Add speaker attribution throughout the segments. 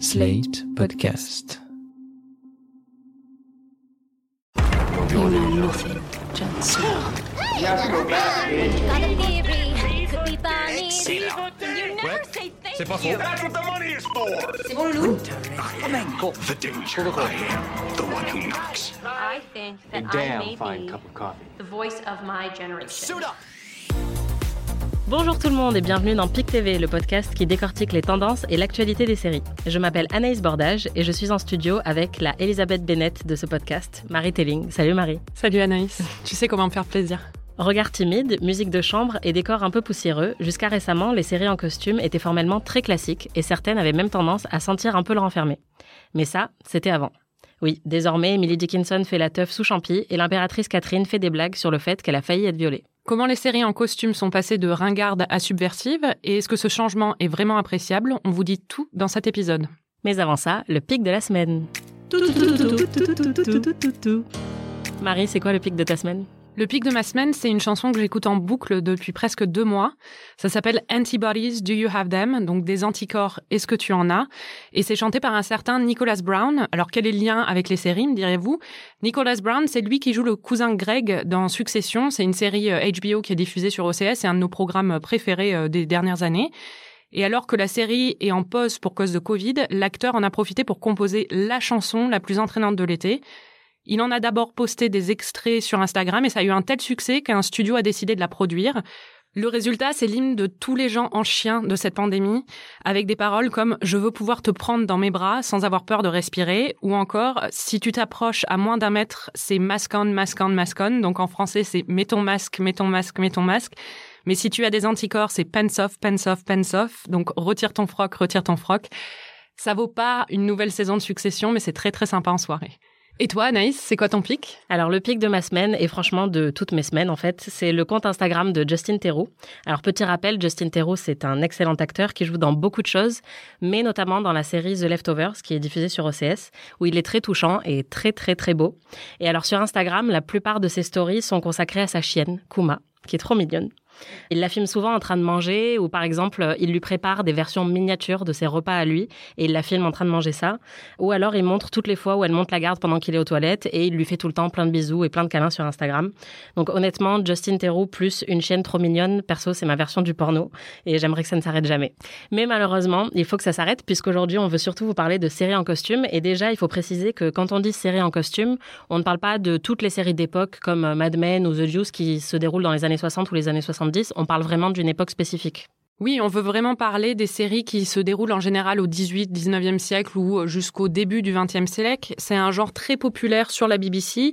Speaker 1: Slate Podcast.
Speaker 2: You know nothing, Jon Snow.
Speaker 3: Got a theory. Could be Barney. You never say thank
Speaker 4: C'est pas faux.
Speaker 3: you.
Speaker 4: That's what the money is for.
Speaker 3: C'est bon, Loulou?
Speaker 4: The danger. I am the one who knocks.
Speaker 5: I think that I may be the voice of my generation.
Speaker 6: Bonjour tout le monde et bienvenue dans PIC TV, le podcast qui décortique les tendances et l'actualité des séries. Je m'appelle Anaïs Bordage et je suis en studio avec la Elisabeth Bennett de ce podcast, Marie Telling. Salut Marie.
Speaker 7: Salut Anaïs, tu sais comment me faire plaisir.
Speaker 6: Regard timide, musique de chambre et décor un peu poussiéreux, jusqu'à récemment, les séries en costume étaient formellement très classiques et certaines avaient même tendance à sentir un peu le renfermé. Mais ça, c'était avant. Oui, désormais, Emily Dickinson fait la teuf sous champi et l'impératrice Catherine fait des blagues sur le fait qu'elle a failli être violée.
Speaker 7: Comment les séries en costume sont passées de ringardes à subversives et est-ce que ce changement est vraiment appréciable On vous dit tout dans cet épisode.
Speaker 6: Mais avant ça, le pic de la semaine. Marie, c'est quoi le pic de ta semaine
Speaker 7: Le pic de ma semaine, c'est une chanson que j'écoute en boucle depuis presque deux mois. Ça s'appelle Antibodies, Do You Have Them? Donc des anticorps, est-ce que tu en as? Et c'est chanté par un certain Nicholas Brown. Alors quel est le lien avec les séries, me direz-vous? Nicholas Brown, c'est lui qui joue le cousin Greg dans Succession. C'est une série euh, HBO qui est diffusée sur OCS. C'est un de nos programmes préférés euh, des dernières années. Et alors que la série est en pause pour cause de Covid, l'acteur en a profité pour composer la chanson la plus entraînante de l'été. Il en a d'abord posté des extraits sur Instagram et ça a eu un tel succès qu'un studio a décidé de la produire. Le résultat, c'est l'hymne de tous les gens en chien de cette pandémie, avec des paroles comme Je veux pouvoir te prendre dans mes bras sans avoir peur de respirer, ou encore Si tu t'approches à moins d'un mètre, c'est mask on, mask on, mask on. Donc en français, c'est Mets ton masque, mets ton masque, mets ton masque. Mais si tu as des anticorps, c'est pants off, pants off, pants off. Donc retire ton froc, retire ton froc. Ça vaut pas une nouvelle saison de succession, mais c'est très très sympa en soirée. Et toi, Anaïs, c'est quoi ton pic?
Speaker 6: Alors le pic de ma semaine, et franchement de toutes mes semaines en fait, c'est le compte Instagram de Justin Theroux. Alors petit rappel, Justin Theroux, c'est un excellent acteur qui joue dans beaucoup de choses, mais notamment dans la série The Leftovers, qui est diffusée sur OCS, où il est très touchant et très très très beau. Et alors sur Instagram, la plupart de ses stories sont consacrées à sa chienne, Kuma, qui est trop mignonne. Il la filme souvent en train de manger ou par exemple, il lui prépare des versions miniatures de ses repas à lui et il la filme en train de manger ça. Ou alors il montre toutes les fois où elle monte la garde pendant qu'il est aux toilettes et il lui fait tout le temps plein de bisous et plein de câlins sur Instagram. Donc honnêtement, Justin Theroux plus une chienne trop mignonne, perso c'est ma version du porno et j'aimerais que ça ne s'arrête jamais. Mais malheureusement, il faut que ça s'arrête puisqu'aujourd'hui on veut surtout vous parler de séries en costume et déjà il faut préciser que quand on dit séries en costume, on ne parle pas de toutes les séries d'époque comme Mad Men ou The Juice qui se déroulent dans les années 60 ou les années 70 on parle vraiment d'une époque spécifique.
Speaker 7: Oui, on veut vraiment parler des séries qui se déroulent en général au 18, 19e siècle ou jusqu'au début du 20e siècle. C'est un genre très populaire sur la BBC.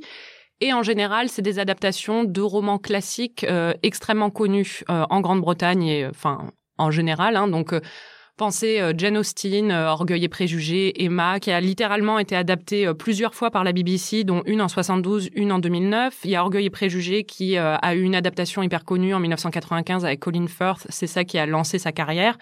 Speaker 7: Et en général, c'est des adaptations de romans classiques euh, extrêmement connus euh, en Grande-Bretagne et enfin en général. Hein, donc euh, Pensez euh, Jane Austen, euh, Orgueil et préjugés, Emma, qui a littéralement été adaptée euh, plusieurs fois par la BBC, dont une en 72, une en 2009. Il y a Orgueil et préjugés qui a eu une adaptation hyper connue en 1995 avec Colin Firth. C'est ça qui a lancé sa carrière.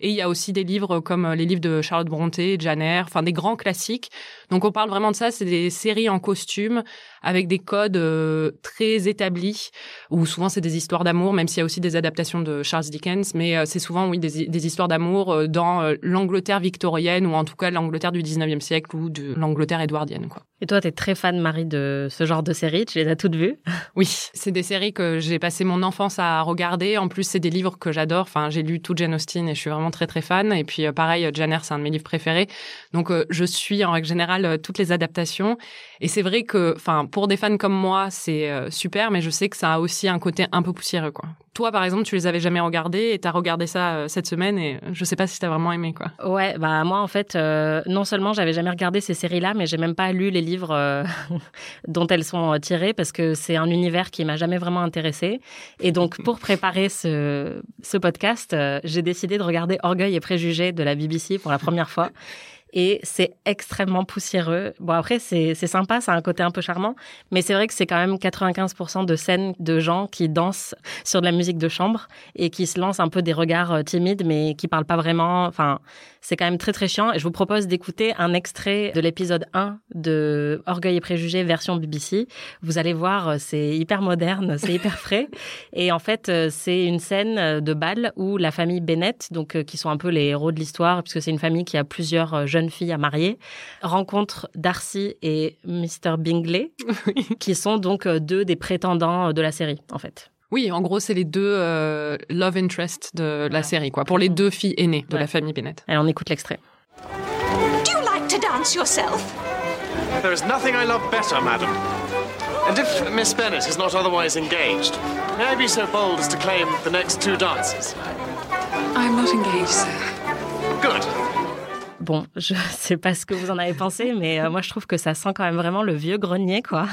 Speaker 7: Et il y a aussi des livres comme les livres de Charlotte Brontë, Jane Eyre, enfin des grands classiques. Donc on parle vraiment de ça, c'est des séries en costume avec des codes euh, très établis, où souvent c'est des histoires d'amour, même s'il y a aussi des adaptations de Charles Dickens, mais euh, c'est souvent oui des, histoires d'amour euh, dans euh, l'Angleterre victorienne ou en tout cas l'Angleterre du 19e siècle ou de l'Angleterre édouardienne quoi.
Speaker 6: Et toi, tu es très fan, Marie, de ce genre de séries. Tu les as toutes vues?
Speaker 7: Oui, c'est des séries que j'ai passé mon enfance à regarder. En plus, c'est des livres que j'adore. Enfin, j'ai lu tout Jane Austen et je suis vraiment très, très fan. Et puis, euh, pareil, Jane Eyre, c'est un de mes livres préférés. Donc, euh, je suis en règle générale euh, toutes les adaptations. Et c'est vrai que, enfin, pour des fans comme moi, c'est euh, super, mais je sais que ça a aussi un côté un peu poussiéreux, quoi. Toi, par exemple, tu les avais jamais regardés et t'as regardé ça euh, cette semaine et je sais pas si t'as vraiment aimé, quoi.
Speaker 6: Ouais, bah moi en fait, euh, non seulement j'avais jamais regardé ces séries-là, mais j'ai même pas lu les livres euh, dont elles sont euh, tirées parce que c'est un univers qui m'a jamais vraiment intéressé. Et donc pour préparer ce, ce podcast, euh, j'ai décidé de regarder Orgueil et préjugés de la BBC pour la première fois. Et c'est extrêmement poussiéreux. Bon, après, c'est sympa, ça a un côté un peu charmant. Mais c'est vrai que c'est quand même 95% de scènes de gens qui dansent sur de la musique de chambre et qui se lancent un peu des regards euh, timides, mais qui parlent pas vraiment. Enfin, c'est quand même très, très chiant. Et je vous propose d'écouter un extrait de l'épisode 1 de Orgueil et Préjugés version BBC. Vous allez voir, euh, c'est hyper moderne, c'est hyper frais. Et en fait, euh, c'est une scène de bal où la famille Bennett, donc qui sont un peu les héros de l'histoire, puisque c'est une famille qui a plusieurs jeunes jeune fille à marier, rencontre Darcy et Mr. Bingley, qui sont donc deux des prétendants de la série, en fait.
Speaker 7: Oui, en gros, c'est les deux euh, love interest de la série, quoi, pour les deux filles aînées de
Speaker 6: Ouais.
Speaker 7: la famille Bennett.
Speaker 6: Allez, on écoute l'extrait.
Speaker 8: Do you like to dance yourself?
Speaker 4: There is nothing I love better, madam. And if Miss Bennet is not otherwise engaged, may I be so bold as to claim the next two dances?
Speaker 2: I'm not engaged, sir.
Speaker 4: Good.
Speaker 6: Bon, je sais pas ce que vous en avez pensé, mais euh, moi je trouve que ça sent quand même vraiment le vieux grenier, quoi.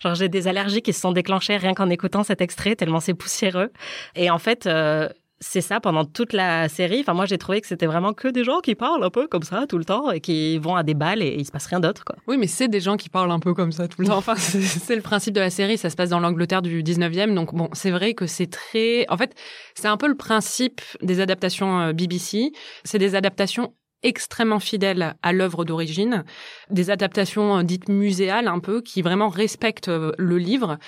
Speaker 6: Genre j'ai des allergies qui se sont déclenchées rien qu'en écoutant cet extrait, tellement c'est poussiéreux. Et en fait, euh, c'est ça pendant toute la série. Enfin, moi j'ai trouvé que c'était vraiment que des gens qui parlent un peu comme ça tout le temps et qui vont à des balles et il se passe rien d'autre, quoi.
Speaker 7: Oui, mais c'est des gens qui parlent un peu comme ça tout le temps. Enfin, c'est- le principe de la série. Ça se passe dans l'Angleterre du 19e. Donc, bon, c'est vrai que c'est très. En fait, c'est un peu le principe des adaptations euh, BBC. C'est des adaptations extrêmement fidèles à l'œuvre d'origine, des adaptations euh, dites muséales un peu, qui vraiment respectent euh, le livre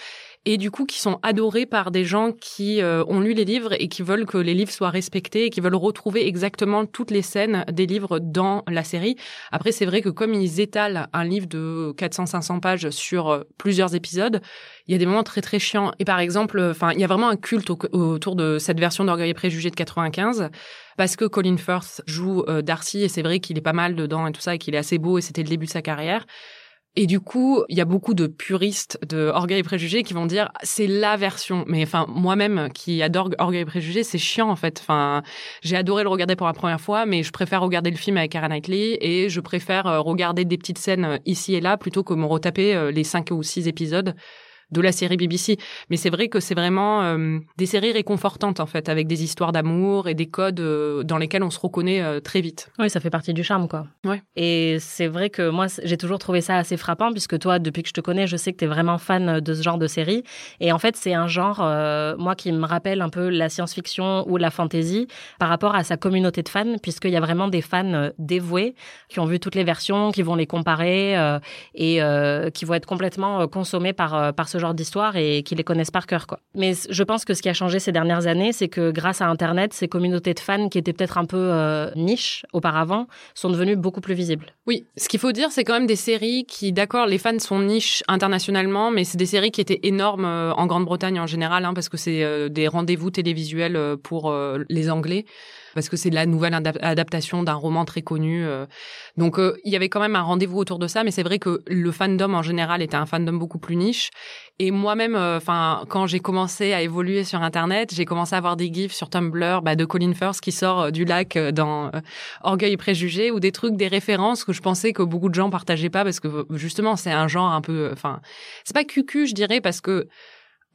Speaker 7: et du coup qui sont adorés par des gens qui euh, ont lu les livres et qui veulent que les livres soient respectés et qui veulent retrouver exactement toutes les scènes des livres dans la série. Après, c'est vrai que comme ils étalent un livre de 400-500 pages sur euh, plusieurs épisodes, il y a des moments très très chiants. Et par exemple, enfin, il y a vraiment un culte au- autour de cette version d'Orgueil et Préjugés de 95 parce que Colin Firth joue euh, Darcy et c'est vrai qu'il est pas mal dedans et tout ça et qu'il est assez beau et c'était le début de sa carrière. Et du coup, il y a beaucoup de puristes de Orgueil et Préjugés qui vont dire c'est la version. Mais enfin, moi-même qui adore Orgueil et Préjugés, c'est chiant en fait. Enfin, j'ai adoré le regarder pour la première fois, mais je préfère regarder le film avec Keira Knightley et je préfère euh, regarder des petites scènes euh, ici et là plutôt que me retaper euh, les cinq ou six épisodes de la série BBC. Mais c'est vrai que c'est vraiment euh, des séries réconfortantes en fait, avec des histoires d'amour et des codes euh, dans lesquels on se reconnaît euh, très vite.
Speaker 6: Oui, ça fait partie du charme, quoi.
Speaker 7: Ouais.
Speaker 6: Et c'est vrai que moi, j'ai toujours trouvé ça assez frappant, puisque toi, depuis que je te connais, je sais que tu es vraiment fan de ce genre de série. Et en fait, c'est un genre, moi, qui me rappelle un peu la science-fiction ou la fantasy par rapport à sa communauté de fans, puisqu'il y a vraiment des fans dévoués qui ont vu toutes les versions, qui vont les comparer et qui vont être complètement consommés par, par ce genre d'histoire et qui les connaissent par cœur, quoi. Mais je pense que ce qui a changé ces dernières années, c'est que grâce à Internet, ces communautés de fans qui étaient peut-être un peu euh, niches auparavant sont devenues beaucoup plus visibles.
Speaker 7: Oui, ce qu'il faut dire, c'est quand même des séries qui, d'accord, les fans sont niches internationalement, mais c'est des séries qui étaient énormes euh, en Grande-Bretagne en général, hein, parce que c'est euh, des rendez-vous télévisuels pour les Anglais, parce que c'est la nouvelle adap- adaptation d'un roman très connu. euh. Donc, euh, il y avait quand même un rendez-vous autour de ça, mais c'est vrai que le fandom en général était un fandom beaucoup plus niche. Et moi-même, enfin, quand j'ai commencé à évoluer sur Internet, j'ai commencé à avoir des gifs sur Tumblr bah, de Colin Firth qui sort euh, du lac euh, dans euh, Orgueil et Préjugés ou des trucs, des références que je pensais que beaucoup de gens partageaient pas parce que justement c'est un genre un peu, enfin, c'est pas cucu je dirais parce que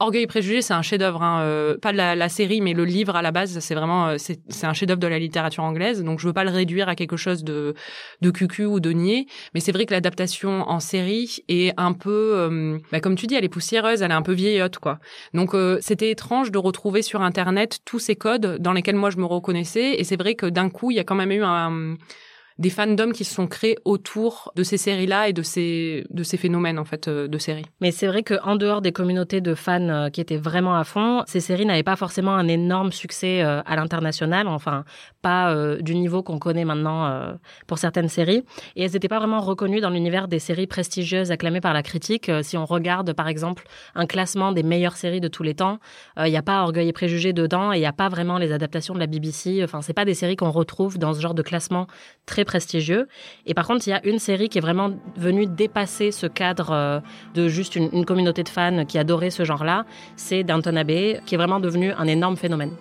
Speaker 7: Orgueil et Préjugés c'est un chef-d'œuvre, hein, euh, pas la, la série mais le livre à la base c'est vraiment euh, c'est c'est un chef-d'œuvre de la littérature anglaise donc je veux pas le réduire à quelque chose de de cucu ou de niais mais c'est vrai que l'adaptation en série est un peu, euh, bah, comme tu dis, elle est poussiéreuse, elle est un peu vieillotte, quoi. Donc euh, c'était étrange de retrouver sur Internet tous ces codes dans lesquels moi je me reconnaissais. Et c'est vrai que d'un coup, il y a quand même eu un, des fandoms qui se sont créés autour de ces séries-là et de ces, de ces phénomènes, en fait, euh, de séries.
Speaker 6: Mais c'est vrai qu'en dehors des communautés de fans euh, qui étaient vraiment à fond, ces séries n'avaient pas forcément un énorme succès euh, à l'international, enfin pas du niveau qu'on connaît maintenant pour certaines séries. Et elles n'étaient pas vraiment reconnues dans l'univers des séries prestigieuses acclamées par la critique. Si on regarde par exemple un classement des meilleures séries de tous les temps, il n'y a pas Orgueil et Préjugés dedans et il n'y a pas vraiment les adaptations de la BBC. Enfin, c'est pas des séries qu'on retrouve dans ce genre de classement très prestigieux. Et par contre, il y a une série qui est vraiment venue dépasser ce cadre euh, de juste une, communauté de fans qui adorait ce genre-là. C'est Downton Abbey, qui est vraiment devenu un énorme phénomène.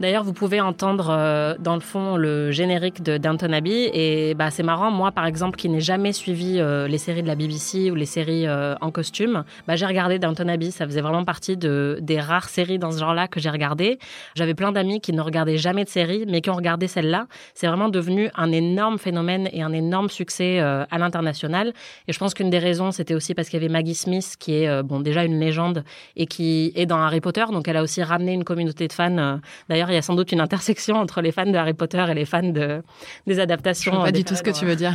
Speaker 6: D'ailleurs, vous pouvez entendre euh, dans le fond le générique de Downton Abbey et bah c'est marrant. Moi, par exemple, qui n'ai jamais suivi euh, les séries de la BBC ou les séries euh, en costume, bah j'ai regardé Downton Abbey. Ça faisait vraiment partie de des rares séries dans ce genre-là que j'ai regardé. J'avais plein d'amis qui ne regardaient jamais de séries, mais qui ont regardé celle-là. C'est vraiment devenu un énorme phénomène et un énorme succès euh, à l'international. Et je pense qu'une des raisons, c'était aussi parce qu'il y avait Maggie Smith, qui est euh, bon déjà une légende et qui est dans Harry Potter, donc elle a aussi ramené une communauté de fans. Euh, D'ailleurs, D'ailleurs, il y a sans doute une intersection entre les fans de Harry Potter et les fans de, des adaptations.
Speaker 7: pas
Speaker 6: du
Speaker 7: tout ce que tu veux dire.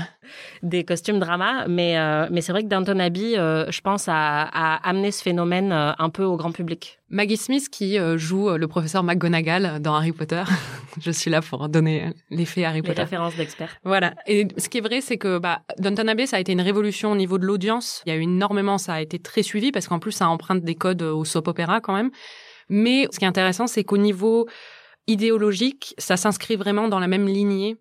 Speaker 6: Des costumes drama. Mais, mais c'est vrai que Downton Abbey, je pense, a, a amené ce phénomène un peu au grand public.
Speaker 7: Maggie Smith qui joue le professeur McGonagall dans Harry Potter. je suis là pour donner l'effet Harry Potter.
Speaker 6: Les références d'experts.
Speaker 7: Voilà. Et ce qui est vrai, c'est que bah, Downton Abbey, ça a été une révolution au niveau de l'audience. Il y a eu énormément, ça a été très suivi parce qu'en plus, ça emprunte des codes au soap opéra quand même. Mais ce qui est intéressant, c'est qu'au niveau idéologique, ça s'inscrit vraiment dans la même lignée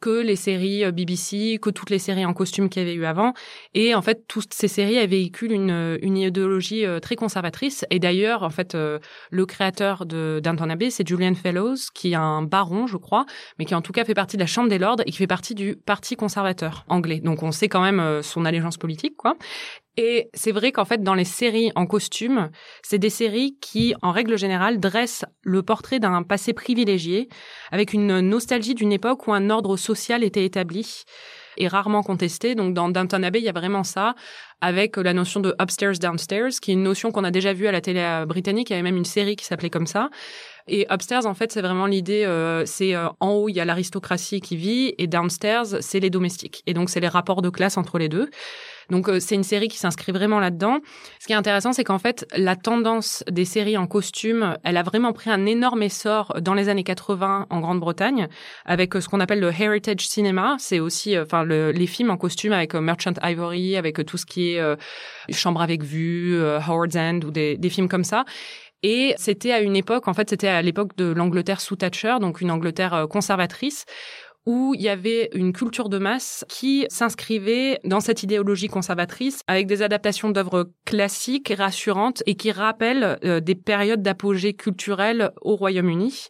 Speaker 7: que les séries euh, BBC, que toutes les séries en costume qu'il y avait eu avant. Et en fait, toutes ces séries, elles véhiculent une, une idéologie euh, très conservatrice. Et d'ailleurs, en fait, euh, le créateur de Downton Abbey, c'est Julian Fellows, qui est un baron, je crois, mais qui en tout cas fait partie de la Chambre des Lords et qui fait partie du Parti conservateur anglais. Donc on sait quand même son allégeance politique, quoi. Et c'est vrai qu'en fait, dans les séries en costume, c'est des séries qui, en règle générale, dressent le portrait d'un passé privilégié, avec une nostalgie d'une époque où un ordre social était établi et rarement contesté. Donc dans Downton Abbey, il y a vraiment ça, avec la notion de upstairs, downstairs, qui est une notion qu'on a déjà vue à la télé euh, britannique. Il y avait même une série qui s'appelait comme ça. Et upstairs, en fait, c'est vraiment l'idée, euh, c'est euh, en haut, il y a l'aristocratie qui vit, et downstairs, c'est les domestiques. Et donc, c'est les rapports de classe entre les deux. Donc euh, c'est une série qui s'inscrit vraiment là-dedans. Ce qui est intéressant, c'est qu'en fait, la tendance des séries en costume, elle a vraiment pris un énorme essor dans les années 80 en Grande-Bretagne, avec euh, ce qu'on appelle le heritage cinema. C'est aussi, euh, enfin, les films en costume avec Merchant Ivory, avec tout ce qui est Chambre avec vue, Howard's End ou des, des films comme ça. Et c'était à une époque, en fait, c'était à l'époque de l'Angleterre sous Thatcher, donc une Angleterre conservatrice, où il y avait une culture de masse qui s'inscrivait dans cette idéologie conservatrice avec des adaptations d'œuvres classiques, rassurantes et qui rappellent euh, des périodes d'apogée culturelle au Royaume-Uni.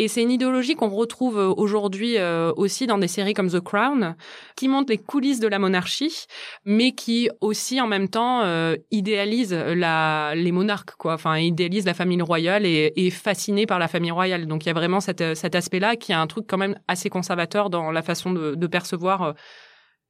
Speaker 7: Et c'est une idéologie qu'on retrouve euh, aujourd'hui euh, aussi dans des séries comme The Crown, qui montre les coulisses de la monarchie, mais qui aussi en même temps euh, idéalise la, les monarques, quoi. Enfin, idéalise la famille royale et est fasciné par la famille royale. Donc il y a vraiment cet, aspect-là qui est un truc quand même assez conservateur dans la façon de, de percevoir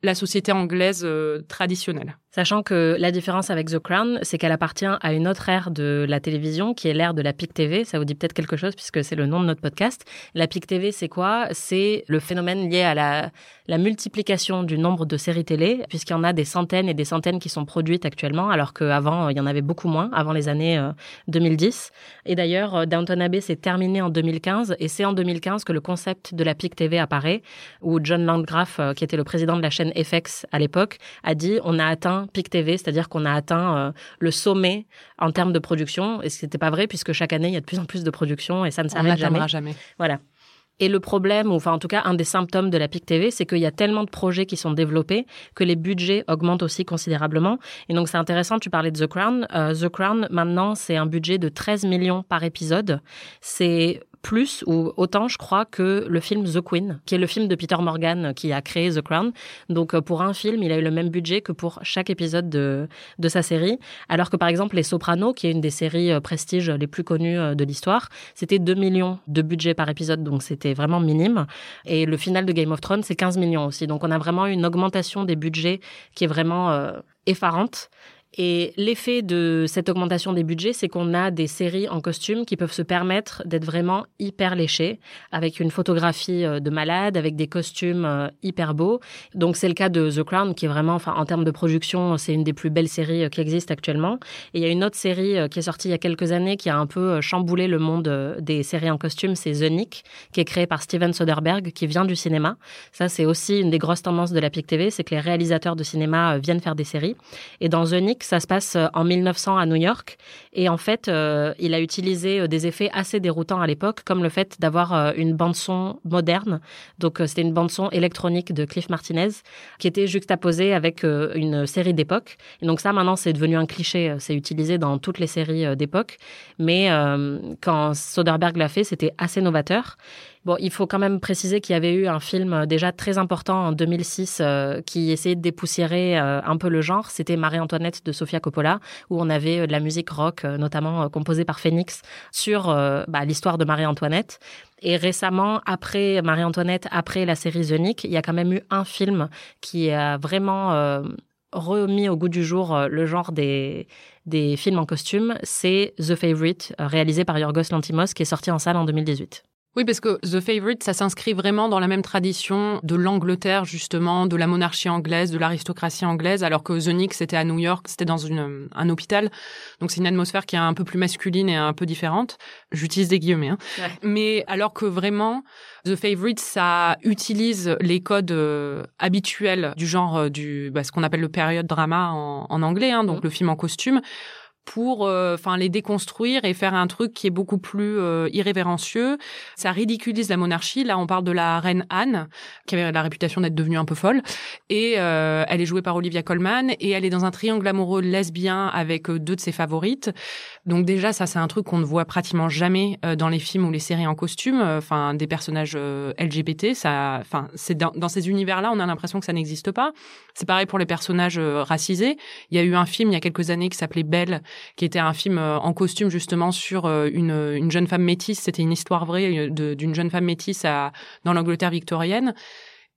Speaker 7: la société anglaise traditionnelle.
Speaker 6: Sachant que la différence avec The Crown, c'est qu'elle appartient à une autre ère de la télévision, qui est l'ère de la PIC TV. Ça vous dit peut-être quelque chose puisque c'est le nom de notre podcast. La PIC TV, c'est quoi? C'est le phénomène lié à la, multiplication du nombre de séries télé, puisqu'il y en a des centaines et des centaines qui sont produites actuellement, alors qu'avant, il y en avait beaucoup moins, avant les années 2010. Euh, et d'ailleurs, euh, Downton Abbey s'est terminé en 2015, et c'est en 2015 que le concept de la PIC TV apparaît, où John Landgraf, euh, qui était le président de la chaîne FX à l'époque, a dit on a atteint PIC TV, c'est-à-dire qu'on a atteint euh, le sommet en termes de production. Et ce n'était pas vrai puisque chaque année, il y a de plus en plus de production et ça ne s'arrête jamais.
Speaker 7: jamais.
Speaker 6: Voilà. Et le problème, ou enfin en tout cas un des symptômes de la PIC TV, c'est qu'il y a tellement de projets qui sont développés que les budgets augmentent aussi considérablement. Et donc c'est intéressant, tu parlais de The Crown. Euh, The Crown, maintenant, c'est un budget de 13 millions par épisode. C'est plus ou autant, je crois, que le film The Queen, qui est le film de Peter Morgan qui a créé The Crown. Donc, euh, pour un film, il a eu le même budget que pour chaque épisode de, de sa série. Alors que, par exemple, Les Sopranos, qui est une des séries euh, prestige les plus connues euh, de l'histoire, c'était 2 millions de budget par épisode, donc c'était vraiment minime. Et le final de Game of Thrones, c'est 15 millions aussi. Donc, on a vraiment une augmentation des budgets qui est vraiment effarante. Et l'effet de cette augmentation des budgets, c'est qu'on a des séries en costume qui peuvent se permettre d'être vraiment hyper léchées, avec une photographie euh, de malade, avec des costumes euh, hyper beaux. Donc c'est le cas de The Crown, qui est vraiment, enfin en termes de production, c'est une des plus belles séries euh, qui existent actuellement. Et il y a une autre série qui est sortie il y a quelques années qui a un peu chamboulé le monde des séries en costume, c'est The Nick, qui est créé par Steven Soderbergh, qui vient du cinéma. Ça, c'est aussi une des grosses tendances de la PIC TV, c'est que les réalisateurs de cinéma viennent faire des séries. Et dans The Nick, ça se passe euh, en 1900 à New York. Et en fait, euh, il a utilisé euh, des effets assez déroutants à l'époque, comme le fait d'avoir une bande-son moderne. Donc, c'était une bande-son électronique de Cliff Martinez qui était juxtaposée avec une série d'époque. Et donc, ça, maintenant, c'est devenu un cliché. C'est utilisé dans toutes les séries d'époque. Mais quand Soderbergh l'a fait, c'était assez novateur. Bon, il faut quand même préciser qu'il y avait eu un film euh, déjà très important en 2006 euh, qui essayait de dépoussiérer euh, un peu le genre. C'était Marie-Antoinette de Sofia Coppola, où on avait de la musique rock, notamment composée par Phoenix, sur bah, l'histoire de Marie-Antoinette. Et récemment, après Marie-Antoinette, après la série The il y a quand même eu un film qui a vraiment remis au goût du jour le genre des, des films en costume, c'est The Favorite, réalisé par Yorgos Lantimos, qui est sorti en salle en 2018.
Speaker 7: Oui, parce que The Favorite, ça s'inscrit vraiment dans la même tradition de l'Angleterre, justement, de la monarchie anglaise, de l'aristocratie anglaise, alors que The Nick, c'était à New York, c'était dans une, un hôpital. Donc c'est une atmosphère qui est un peu plus masculine et un peu différente. J'utilise des guillemets. Hein. Mais alors que vraiment, The Favorite, ça utilise les codes euh, habituels du genre euh, du, bah, ce qu'on appelle le period drama en, anglais, hein, donc mmh. le film en costume pour euh, enfin les déconstruire et faire un truc qui est beaucoup plus euh, irrévérencieux. Ça ridiculise la monarchie. Là, on parle de la reine Anne, qui avait la réputation d'être devenue un peu folle. Et euh, elle est jouée par Olivia Colman et elle est dans un triangle amoureux lesbien avec deux de ses favorites. Donc déjà, ça, c'est un truc qu'on ne voit pratiquement jamais dans les films ou les séries en costume. Enfin, des personnages LGBT, ça, enfin, c'est dans, ces univers-là, on a l'impression que ça n'existe pas. C'est pareil pour les personnages racisés. Il y a eu un film il y a quelques années qui s'appelait Belle, qui était un film euh, en costume justement sur euh, une, une jeune femme métisse. C'était une histoire vraie euh, d'une jeune femme métisse à, dans l'Angleterre victorienne.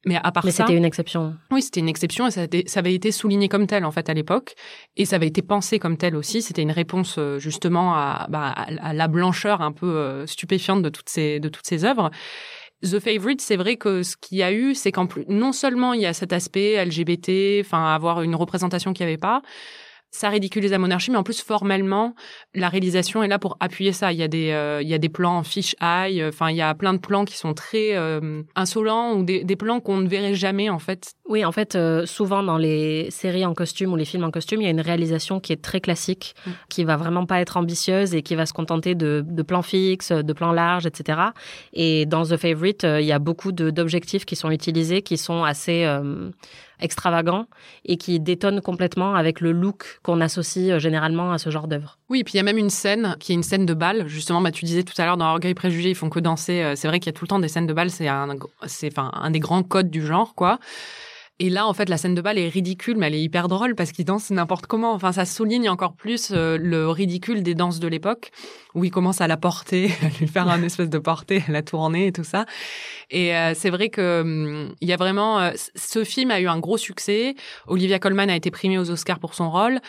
Speaker 7: Mais à part
Speaker 6: Mais c'était une exception.
Speaker 7: Oui, c'était une exception et ça, ça, avait été souligné comme tel en fait à l'époque et ça avait été pensé comme tel aussi. C'était une réponse justement à, bah, à, la blancheur un peu stupéfiante de toutes ces de toutes ces œuvres. The Favorite, c'est vrai que ce qu'il y a eu, c'est qu'en plus non seulement il y a cet aspect LGBT, enfin avoir une représentation qu'il n'y avait pas, ça ridiculise la monarchie, mais en plus formellement, la réalisation est là pour appuyer ça. Il y a des, euh, il y a des plans en fish eye, enfin il y a plein de plans qui sont très euh, insolents ou des, des plans qu'on ne verrait jamais en fait.
Speaker 6: Oui, en fait, euh, souvent dans les séries en costume ou les films en costume, il y a une réalisation qui est très classique, mm. qui va vraiment pas être ambitieuse et qui va se contenter de, de plans fixes, de plans larges, etc. Et dans The Favorite, il y a beaucoup d'objectifs qui sont utilisés, qui sont assez extravagant et qui détonne complètement avec le look qu'on associe euh, généralement à ce genre d'œuvre.
Speaker 7: Oui, et puis il y a même une scène qui est une scène de bal. Justement, bah, tu disais tout à l'heure dans Orgueil Préjugé, ils font que danser. Euh, c'est vrai qu'il y a tout le temps des scènes de bal. C'est un, c'est enfin un des grands codes du genre, quoi. Et là, en fait, la scène de bal est ridicule, mais elle est hyper drôle parce qu'ils dansent n'importe comment. Enfin, ça souligne encore plus euh, le ridicule des danses de l'époque, où ils commencent à la porter, à lui faire un espèce de portée, à la tourner et tout ça. Et euh, c'est vrai que hum, il y a vraiment... Euh, ce film a eu un gros succès. Olivia Colman a été primée aux Oscars pour son rôle.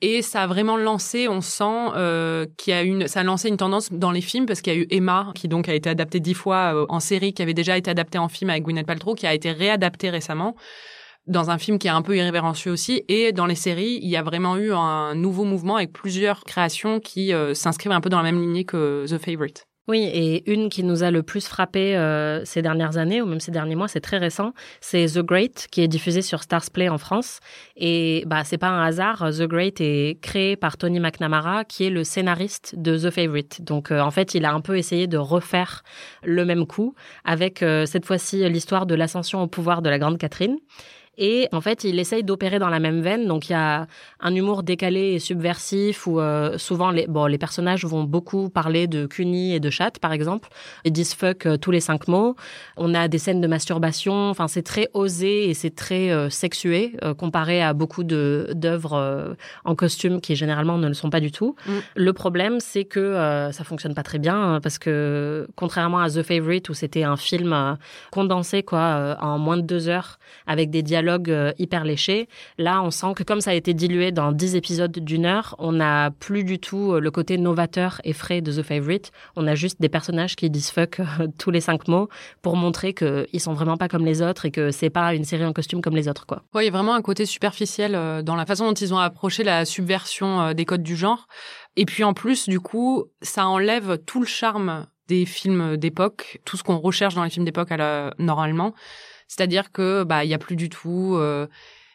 Speaker 7: Et ça a vraiment lancé, on sent qu'il y a une, ça a lancé une tendance dans les films parce qu'il y a eu Emma qui donc a été adaptée dix fois en série, qui avait déjà été adaptée en film avec Gwyneth Paltrow, qui a été réadaptée récemment dans un film qui est un peu irrévérencieux aussi. Et dans les séries, il y a vraiment eu un nouveau mouvement avec plusieurs créations qui euh, s'inscrivent un peu dans la même lignée que The Favorite.
Speaker 6: Oui, et une qui nous a le plus frappé euh, ces dernières années, ou même ces derniers mois, c'est très récent, c'est The Great, qui est diffusé sur Stars Play en France. Et bah, c'est pas un hasard, The Great est créé par Tony McNamara, qui est le scénariste de The Favorite. Donc euh, en fait, il a un peu essayé de refaire le même coup, avec cette fois-ci l'histoire de l'ascension au pouvoir de la Grande Catherine. Et en fait, il essaye d'opérer dans la même veine. Donc, il y a un humour décalé et subversif où euh, souvent les, bon, les personnages vont beaucoup parler de cuni et de chat, par exemple. Ils disent fuck euh, tous les cinq mots. On a des scènes de masturbation. Enfin, c'est très osé et c'est très euh, sexué comparé à beaucoup de d'œuvres en costume qui généralement ne le sont pas du tout. Mm. Le problème, c'est que ça fonctionne pas très bien hein, parce que contrairement à The Favorite où c'était un film condensé quoi en moins de deux heures avec des dialogues euh, hyper léché. Là, on sent que comme ça a été dilué dans 10 épisodes d'une heure, on n'a plus du tout euh, le côté novateur et frais de The Favorite. On a juste des personnages qui disent fuck euh, tous les cinq mots pour montrer qu'ils sont vraiment pas comme les autres et que c'est pas une série en costume comme les autres, quoi.
Speaker 7: A vraiment un côté superficiel dans la façon dont ils ont approché la subversion des codes du genre. Et puis en plus, du coup, ça enlève tout le charme des films d'époque, tout ce qu'on recherche dans les films d'époque normalement. C'est-à-dire que bah il y a plus du tout euh,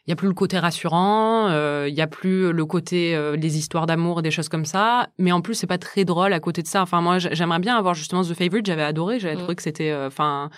Speaker 7: il y a plus le côté rassurant, euh, il y a plus le côté euh, des histoires d'amour des choses comme ça, mais en plus c'est pas très drôle à côté de ça. Enfin moi j'aimerais bien avoir justement The Favorite, j'avais adoré, j'avais mm. trouvé que c'était enfin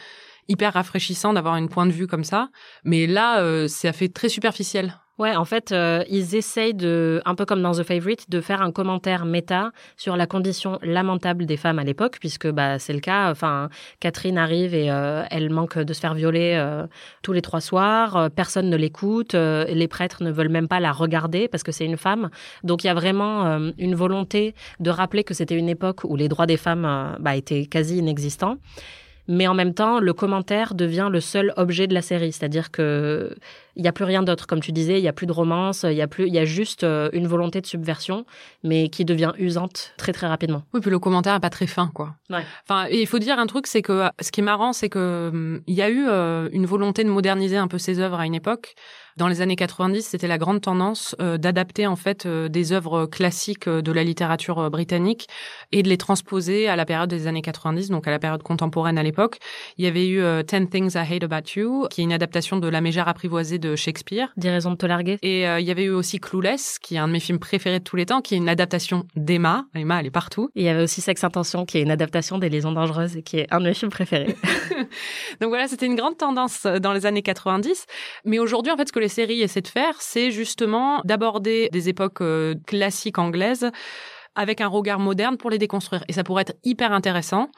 Speaker 7: hyper rafraîchissant d'avoir une point de vue comme ça, mais là ça fait très superficiel.
Speaker 6: Ouais, en fait, euh, ils essayent de, un peu comme dans The Favorite, de faire un commentaire méta sur la condition lamentable des femmes à l'époque, puisque bah c'est le cas. Enfin, Catherine arrive et euh, elle manque de se faire violer euh, tous les trois soirs. personne ne l'écoute. les prêtres ne veulent même pas la regarder parce que c'est une femme. Donc il y a vraiment une volonté de rappeler que c'était une époque où les droits des femmes bah, étaient quasi inexistants mais en même temps, le commentaire devient le seul objet de la série. C'est-à-dire que il y a plus rien d'autre, comme tu disais, il y a plus de romance, il y a plus, il y a juste euh, une volonté de subversion, mais qui devient usante très très rapidement.
Speaker 7: Oui, puis le commentaire est pas très fin, quoi.
Speaker 6: Ouais.
Speaker 7: Enfin, il faut dire un truc, c'est que ce qui est marrant, c'est que hum, il y a eu euh, une volonté de moderniser un peu ses œuvres à une époque. Dans les années 90, c'était la grande tendance euh, d'adapter en fait euh, des œuvres classiques euh, de la littérature britannique et de les transposer à la période des années 90, donc à la période contemporaine à l'époque. Il y avait eu Ten Things I Hate About You, qui est une adaptation de La mégère apprivoisée de Shakespeare.
Speaker 6: Des raisons de te larguer.
Speaker 7: Et il y avait eu aussi Clueless, qui est un de mes films préférés de tous les temps, qui est une adaptation d'Emma. Emma, elle est partout.
Speaker 6: Et il y avait aussi Sex Intention, qui est une adaptation des Liaisons dangereuses et qui est un de mes films préférés.
Speaker 7: donc voilà, c'était une grande tendance dans les années 90. Mais aujourd'hui, en fait, ce que les séries essaient de faire, c'est justement d'aborder des époques euh, classiques anglaises avec un regard moderne pour les déconstruire. Et ça pourrait être hyper intéressant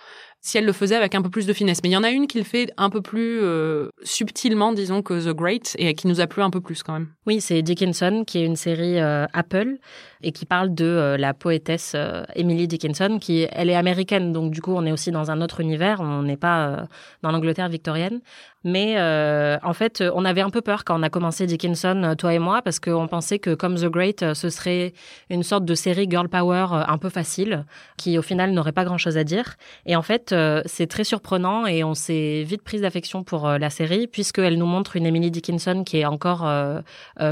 Speaker 7: si elle le faisait avec un peu plus de finesse. Mais il y en a une qui le fait un peu plus euh, subtilement, disons, que The Great, et qui nous a plu un peu plus quand même.
Speaker 6: Oui, c'est Dickinson, qui est une série euh, Apple, et qui parle de euh, la poétesse Emily Dickinson, qui, elle est américaine, donc du coup, on est aussi dans un autre univers, on n'est pas dans l'Angleterre victorienne. Mais en fait, on avait un peu peur quand on a commencé Dickinson, toi et moi, parce qu'on pensait que comme The Great, ce serait une sorte de série girl power un peu facile, qui au final n'aurait pas grand-chose à dire. Et en fait, euh, c'est très surprenant et on s'est vite prise d'affection pour euh, la série puisqu'elle nous montre une Emily Dickinson qui est encore euh,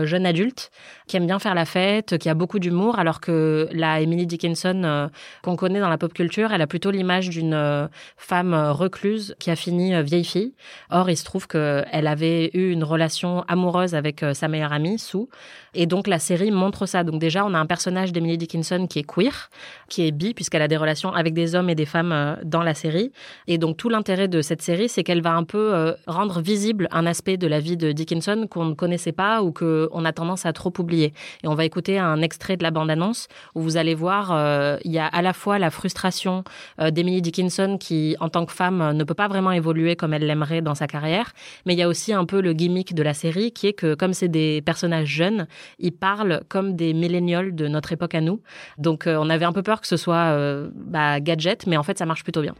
Speaker 6: jeune adulte, qui aime bien faire la fête, qui a beaucoup d'humour, alors que la Emily Dickinson qu'on connaît dans la pop culture, elle a plutôt l'image d'une femme recluse qui a fini vieille fille. Or, il se trouve qu'elle avait eu une relation amoureuse avec sa meilleure amie, Sue, et donc la série montre ça. Donc déjà, on a un personnage d'Emily Dickinson qui est queer, qui est bi, puisqu'elle a des relations avec des hommes et des femmes dans la série et donc tout l'intérêt de cette série, c'est qu'elle va un peu euh, rendre visible un aspect de la vie de Dickinson qu'on ne connaissait pas ou qu'on a tendance à trop oublier. Et on va écouter un extrait de la bande-annonce où vous allez voir, euh, il y a à la fois la frustration euh, d'Emily Dickinson qui, en tant que femme, ne peut pas vraiment évoluer comme elle l'aimerait dans sa carrière, mais il y a aussi un peu le gimmick de la série qui est que comme c'est des personnages jeunes, ils parlent comme des millénials de notre époque à nous. Donc on avait un peu peur que ce soit bah, gadget, mais en fait ça marche plutôt bien.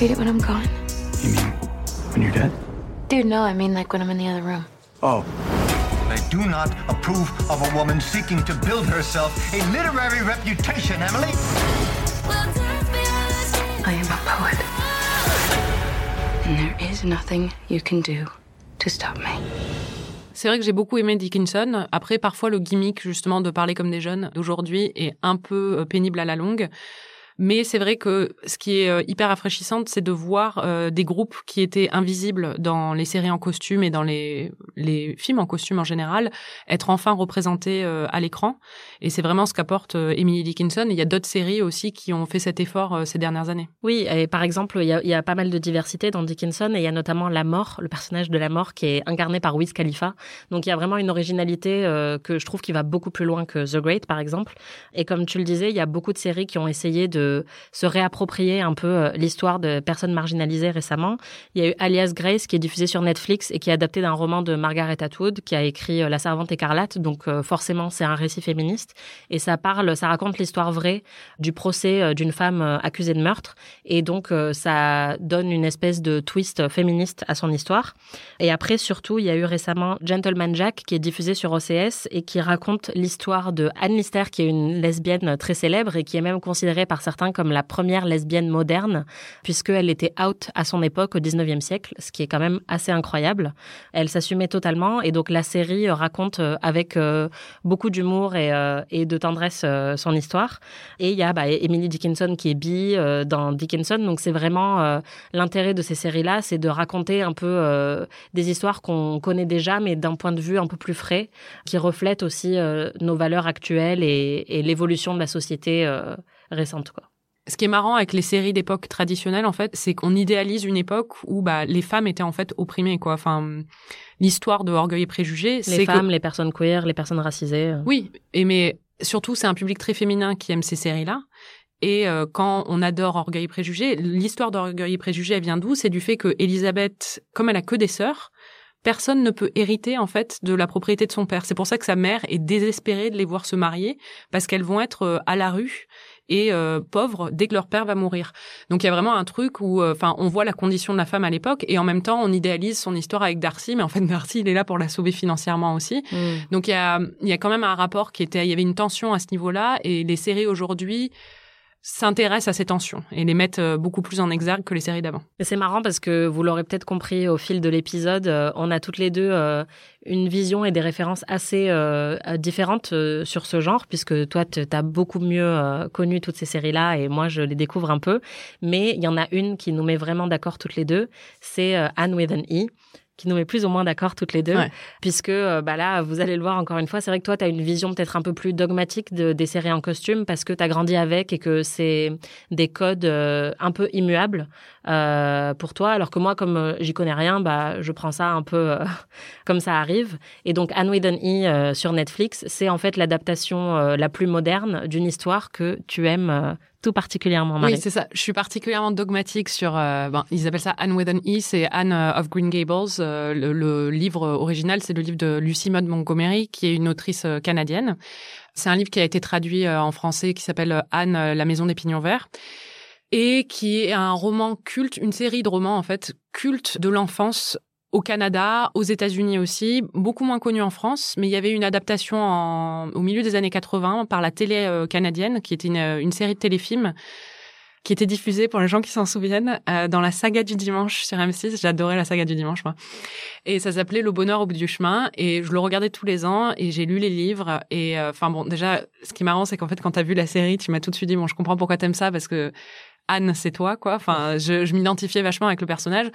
Speaker 2: Read it when I'm gone.
Speaker 1: You mean when you're dead?
Speaker 2: Dude, no, I mean like when I'm in the other room.
Speaker 1: Oh.
Speaker 9: I do not approve of a woman seeking to build herself a literary reputation, Emily.
Speaker 2: I am a poet. And there is nothing you can do to stop me.
Speaker 7: C'est vrai que j'ai beaucoup aimé Dickinson. Après, parfois, le gimmick, justement, de parler comme des jeunes d'aujourd'hui est un peu euh, pénible à la longue. Mais c'est vrai que ce qui est euh, hyper rafraîchissant, c'est de voir euh, des groupes qui étaient invisibles dans les séries en costume et dans les, les films en costume en général, être enfin représentés euh, à l'écran. Et c'est vraiment ce qu'apporte Emily Dickinson. il y a d'autres séries aussi qui ont fait cet effort ces dernières années.
Speaker 6: Oui, et par exemple, il y, a, pas mal de diversité dans Dickinson et il y a notamment la mort, le personnage de la mort qui est incarné par Wiz Khalifa. Donc il y a vraiment une originalité que je trouve qui va beaucoup plus loin que The Great, par exemple. Et comme tu le disais, il y a beaucoup de séries qui ont essayé de se réapproprier un peu euh, l'histoire de personnes marginalisées récemment. Il y a eu Alias Grace qui est diffusé sur Netflix et qui est adapté d'un roman de Margaret Atwood qui a écrit euh, La Servante écarlate. Donc euh, forcément, c'est un récit féministe et ça parle, ça raconte l'histoire vraie du procès d'une femme accusée de meurtre et donc ça donne une espèce de twist féministe à son histoire. Et après, surtout, il y a eu récemment Gentleman Jack qui est diffusé sur OCS et qui raconte l'histoire de Anne Lister qui est une lesbienne très célèbre et qui est même considérée par certains comme la première lesbienne moderne, puisqu'elle était out à son époque au 19e siècle, ce qui est quand même assez incroyable. Elle s'assumait totalement et donc la série raconte euh, avec euh, beaucoup d'humour et, euh, et, de tendresse son histoire. Et il y a bah, Emily Dickinson qui est bi dans Dickinson, donc c'est vraiment l'intérêt de ces séries-là, c'est de raconter un peu des histoires qu'on connaît déjà, mais d'un point de vue un peu plus frais, qui reflètent aussi nos valeurs actuelles et, et l'évolution de la société récente. Quoi.
Speaker 7: Ce qui est marrant avec les séries d'époque traditionnelles, en fait, c'est qu'on idéalise une époque où bah, les femmes étaient en fait opprimées, quoi. Enfin, l'histoire de Orgueil et Préjugés,
Speaker 6: c'est les femmes, les personnes queer, les personnes racisées. Euh.
Speaker 7: Oui, et mais surtout, c'est un public très féminin qui aime ces séries-là. Et euh, quand on adore Orgueil et Préjugés, l'histoire d'Orgueil et Préjugés, elle vient d'où? C'est du fait que Elisabeth, comme elle a que des sœurs, personne ne peut hériter en fait de la propriété de son père. C'est pour ça que sa mère est désespérée de les voir se marier parce qu'elles vont être euh, à la rue et euh, pauvres dès que leur père va mourir. Donc il y a vraiment un truc où, euh, enfin, on voit la condition de la femme à l'époque et en même temps on idéalise son histoire avec Darcy, mais en fait Darcy il est là pour la sauver financièrement aussi. Mm. Donc il y a, il y a quand même un rapport qui était, il y avait une tension à ce niveau-là et les séries aujourd'hui s'intéressent à ces tensions et les mettent euh, beaucoup plus en exergue que les séries d'avant.
Speaker 6: C'est marrant parce que vous l'aurez peut-être compris au fil de l'épisode, euh, on a toutes les deux euh, une vision et des références assez différentes sur ce genre, puisque toi, tu as beaucoup mieux connu toutes ces séries-là et moi, je les découvre un peu. Mais il y en a une qui nous met vraiment d'accord toutes les deux, c'est Anne with an E qui nous met plus ou moins d'accord toutes les deux, puisque euh, bah là, vous allez le voir encore une fois, c'est vrai que toi, tu as une vision peut-être un peu plus dogmatique de, des séries en costume, parce que tu as grandi avec et que c'est des codes euh, un peu immuables euh, pour toi, alors que moi, comme euh, j'y connais rien, bah, je prends ça un peu comme ça arrive. Et donc, Anne with E sur Netflix, c'est en fait l'adaptation la plus moderne d'une histoire que tu aimes tout particulièrement,
Speaker 7: Oui, c'est ça. Je suis particulièrement dogmatique sur. Euh, ben, ils appellent ça Anne an E, c'est Anne euh, of Green Gables. Euh, le, livre original, c'est le livre de Lucy Maud Montgomery, qui est une autrice canadienne. C'est un livre qui a été traduit en français, qui s'appelle Anne, la maison des pignons verts et qui est un roman culte, une série de romans en fait culte de l'enfance au Canada, aux États-Unis aussi, beaucoup moins connu en France, mais il y avait une adaptation au milieu des années 80 par la télé euh, canadienne, qui était une, une, série de téléfilms qui était diffusée pour les gens qui s'en souviennent euh, dans la saga du dimanche sur M6. J'adorais la saga du dimanche, moi. Et ça s'appelait Le bonheur au bout du chemin. Et je le regardais tous les ans et j'ai lu les livres. Et euh, enfin bon, déjà, ce qui est marrant, c'est qu'en fait, quand t'as vu la série, tu m'as tout de suite dit bon, je comprends pourquoi t'aimes ça parce que Anne, c'est toi, quoi. Enfin, je, je m'identifiais vachement avec le personnage.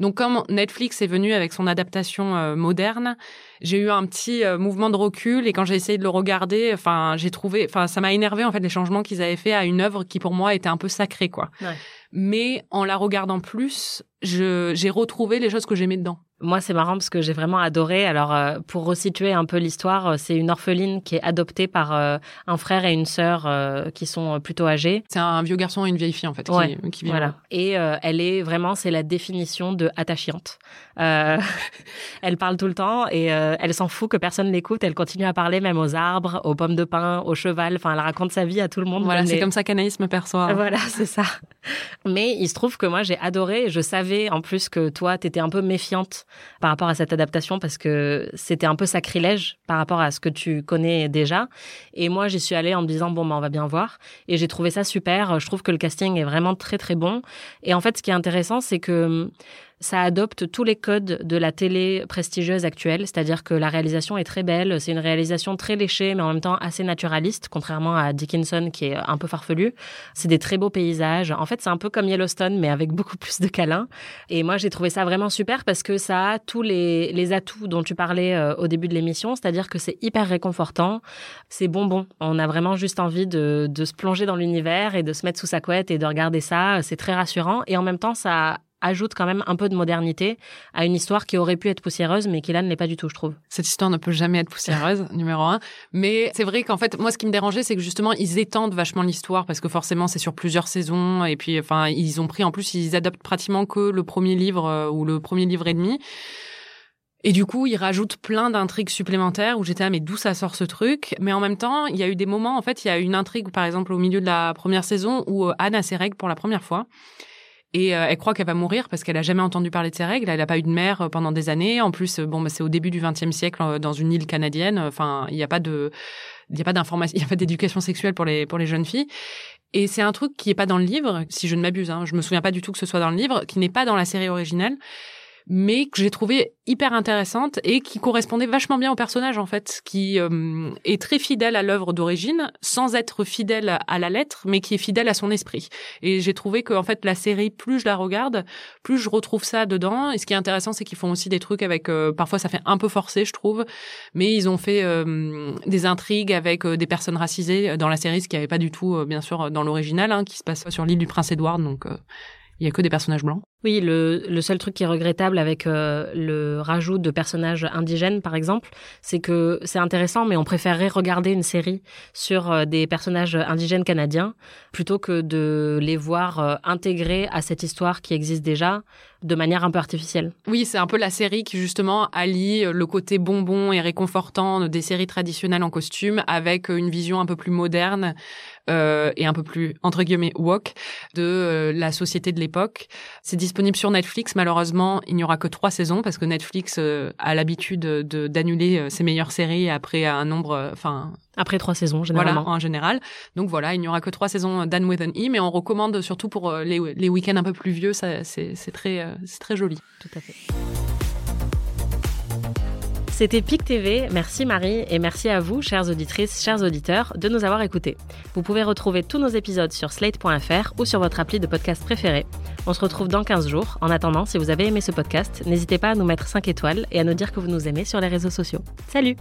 Speaker 7: Donc comme Netflix est venu avec son adaptation euh, moderne, j'ai eu un petit euh, mouvement de recul et quand j'ai essayé de le regarder, enfin j'ai trouvé, enfin ça m'a énervé en fait les changements qu'ils avaient fait à une œuvre qui pour moi était un peu sacrée quoi. Mais en la regardant plus, j'ai retrouvé les choses que j'aimais dedans.
Speaker 6: Moi, c'est marrant parce que j'ai vraiment adoré. Alors, euh, pour resituer un peu l'histoire, euh, c'est une orpheline qui est adoptée par euh, un frère et une sœur qui sont plutôt âgés.
Speaker 7: C'est un vieux garçon et une vieille fille, en fait, qui, qui
Speaker 6: Voilà. Et elle est vraiment, c'est la définition de attachante. elle parle tout le temps et elle s'en fout que personne l'écoute. Elle continue à parler même aux arbres, aux pommes de pin, au cheval. Enfin, elle raconte sa vie à tout le monde.
Speaker 7: Voilà, c'est comme ça qu'Anaïs me perçoit.
Speaker 6: Voilà, c'est ça. Mais il se trouve que moi, j'ai adoré. Je savais en plus que toi, tu étais un peu méfiante par rapport à cette adaptation parce que c'était un peu sacrilège par rapport à ce que tu connais déjà. Et moi, j'y suis allée en me disant, bon, ben, on va bien voir. Et j'ai trouvé ça super. Je trouve que le casting est vraiment très, très bon. Et en fait, ce qui est intéressant, c'est que ça adopte tous les codes de la télé prestigieuse actuelle, c'est-à-dire que la réalisation est très belle, c'est une réalisation très léchée, mais en même temps assez naturaliste, contrairement à Dickinson qui est un peu farfelu. C'est des très beaux paysages. En fait, c'est un peu comme Yellowstone, mais avec beaucoup plus de câlins. Et moi, j'ai trouvé ça vraiment super parce que ça a tous les, atouts dont tu parlais euh, au début de l'émission, c'est-à-dire que c'est hyper réconfortant, c'est bonbon. On a vraiment juste envie de se plonger dans l'univers et de se mettre sous sa couette et de regarder ça. C'est très rassurant. Et en même temps, ça ajoute quand même un peu de modernité à une histoire qui aurait pu être poussiéreuse, mais qui là ne l'est pas du tout, je trouve.
Speaker 7: Cette histoire ne peut jamais être poussiéreuse, numéro un. Mais c'est vrai qu'en fait, moi, ce qui me dérangeait, c'est que justement, ils étendent vachement l'histoire parce que forcément, c'est sur plusieurs saisons. Et puis, enfin, ils ont pris, en plus, ils adaptent pratiquement que le premier livre euh, ou le premier livre et demi. Et du coup, ils rajoutent plein d'intrigues supplémentaires où j'étais ah mais d'où ça sort ce truc? Mais en même temps, il y a eu des moments, en fait, il y a une intrigue, par exemple, au milieu de la première saison où euh, Anne a ses règles pour la première fois et euh, elle croit qu'elle va mourir parce qu'elle a jamais entendu parler de ses règles. Elle n'a pas eu de mère euh, pendant des années. En plus, euh, bon, bah, c'est au début du XXe siècle dans une île canadienne. Enfin, il n'y a pas de, il y a pas d'information, il y a pas d'éducation sexuelle pour les pour les jeunes filles. Et c'est un truc qui est pas dans le livre, si je ne m'abuse. Hein. Je me souviens pas du tout que ce soit dans le livre, qui n'est pas dans la série originale mais que j'ai trouvé hyper intéressante et qui correspondait vachement bien au personnage en fait, qui euh, est très fidèle à l'œuvre d'origine, sans être fidèle à la lettre, mais qui est fidèle à son esprit. Et j'ai trouvé que en fait la série, plus je la regarde, plus je retrouve ça dedans. Et ce qui est intéressant, c'est qu'ils font aussi des trucs avec, euh, parfois ça fait un peu forcé, je trouve, mais ils ont fait euh, des intrigues avec des personnes racisées dans la série, ce qui avait pas du tout, bien sûr, dans l'original, hein, qui se passe sur l'île du Prince Édouard, donc il y a que des personnages blancs.
Speaker 6: Oui, le, seul truc qui est regrettable avec euh, le rajout de personnages indigènes, par exemple, c'est que c'est intéressant, mais on préférerait regarder une série sur euh, des personnages indigènes canadiens plutôt que de les voir euh, intégrés à cette histoire qui existe déjà de manière un peu artificielle.
Speaker 7: Oui, c'est un peu la série qui justement allie le côté bonbon et réconfortant des séries traditionnelles en costume avec une vision un peu plus moderne et un peu plus entre guillemets woke de la société de l'époque. Disponible sur Netflix. Malheureusement, il n'y aura que trois saisons parce que Netflix euh, a l'habitude de d'annuler ses meilleures séries après un nombre, enfin
Speaker 6: après trois saisons, généralement.
Speaker 7: Voilà, en général. Donc voilà, il n'y aura que trois saisons Dan with an E, mais on recommande surtout pour les, les week-ends un peu plus vieux, c'est très, c'est très joli.
Speaker 6: Tout à fait. C'était PIC TV. Merci Marie et merci à vous, chères auditrices, chers auditeurs, de nous avoir écoutés. Vous pouvez retrouver tous nos épisodes sur slate.fr ou sur votre appli de podcast préféré. On se retrouve dans 15 jours. En attendant, si vous avez aimé ce podcast, n'hésitez pas à nous mettre 5 étoiles et à nous dire que vous nous aimez sur les réseaux sociaux. Salut!